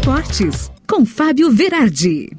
Esportes, com Fábio Verardi.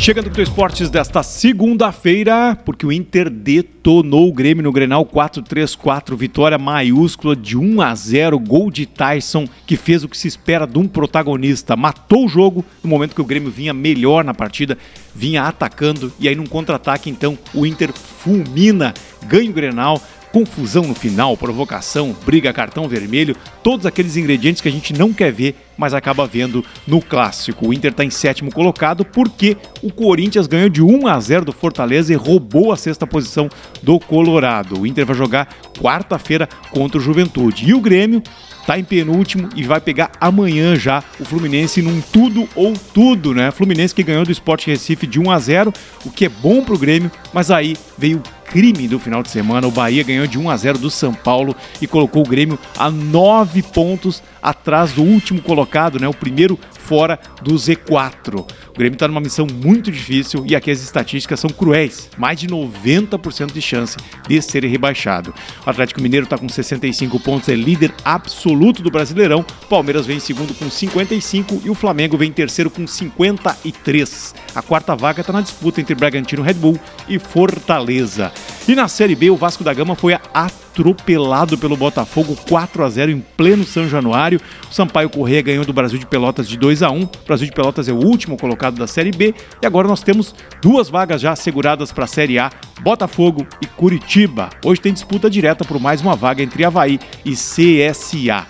Chegando com o Esportes desta segunda-feira, porque o Inter detonou o Grêmio no Grenal 4-3-4, vitória maiúscula de 1 a 0, gol de Tyson, que fez o que se espera de um protagonista, matou o jogo no momento que o Grêmio vinha melhor na partida, vinha atacando e aí num contra-ataque então o Inter fulmina, ganha o Grenal, confusão no final, provocação, briga, cartão vermelho, todos aqueles ingredientes que a gente não quer ver, mas acaba vendo no clássico. O Inter está em sétimo colocado porque o Corinthians ganhou de 1 a 0 do Fortaleza e roubou a sexta posição do Colorado. O Inter vai jogar quarta-feira contra o Juventude. E o Grêmio tá em penúltimo e vai pegar amanhã já o Fluminense num tudo ou tudo, né? Fluminense que ganhou do Sport Recife de 1 a 0, o que é bom pro Grêmio, mas aí veio crime do final de semana. O Bahia ganhou de 1 a 0 do São Paulo e colocou o Grêmio a nove pontos atrás do último colocado, né? O primeiro fora do Z4. O Grêmio está numa missão muito difícil e aqui as estatísticas são cruéis. Mais de 90% de chance de ser rebaixado. O Atlético Mineiro está com 65 pontos, é líder absoluto do Brasileirão. O Palmeiras vem em segundo com 55 e o Flamengo vem em terceiro com 53. A quarta vaga está na disputa entre Bragantino, Red Bull e Fortaleza. E na Série B, o Vasco da Gama foi atropelado pelo Botafogo 4 a 0 em pleno São Januário. O Sampaio Corrêa ganhou do Brasil de Pelotas de 2 a 1. O Brasil de Pelotas é o último colocado da Série B e agora nós temos duas vagas já asseguradas para a Série A, Botafogo e Curitiba. Hoje tem disputa direta por mais uma vaga entre Havaí e CSA.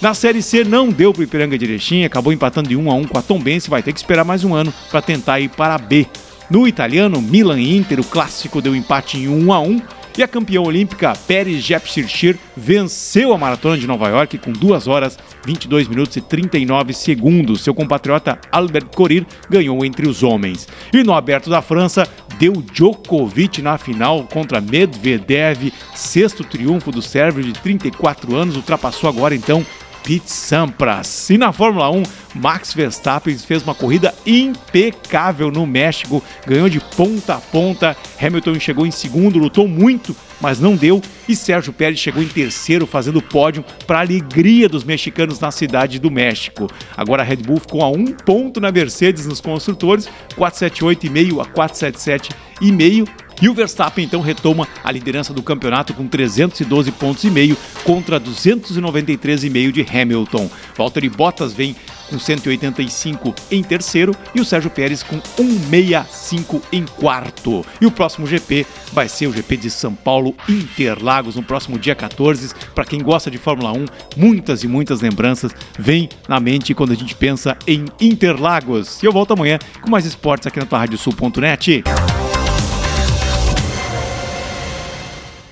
Na Série C não deu para o Ipiranga Erechim, acabou empatando de 1 a 1 com a Tombense, vai ter que esperar mais um ano para tentar ir para a B. No italiano, Milan e Inter, o clássico deu empate em 1 a 1 e a campeã olímpica Pérez Jepchirchir venceu a maratona de Nova York com 2 horas 22 minutos e 39 segundos. Seu compatriota Albert Corir ganhou entre os homens. E no aberto da França, deu Djokovic na final contra Medvedev, sexto triunfo do sérvio de 34 anos, ultrapassou agora então Pete Sampras. E na Fórmula 1, Max Verstappen fez uma corrida impecável no México, ganhou de ponta a ponta. Hamilton chegou em segundo, lutou muito, mas não deu. E Sérgio Pérez chegou em terceiro, fazendo pódio para alegria dos mexicanos na cidade do México. Agora a Red Bull ficou a um ponto na Mercedes nos construtores, 478,5 a 477,5 e o Verstappen então retoma a liderança do campeonato com 312 pontos e meio contra 293,5 de Hamilton. Valtteri Bottas vem com 185 em terceiro e o Sérgio Pérez com 165 em quarto. E o próximo GP vai ser o GP de São Paulo Interlagos no próximo dia 14. Para quem gosta de Fórmula 1, muitas e muitas lembranças vêm na mente quando a gente pensa em Interlagos. E eu volto amanhã com mais esportes aqui na tua Sul.net.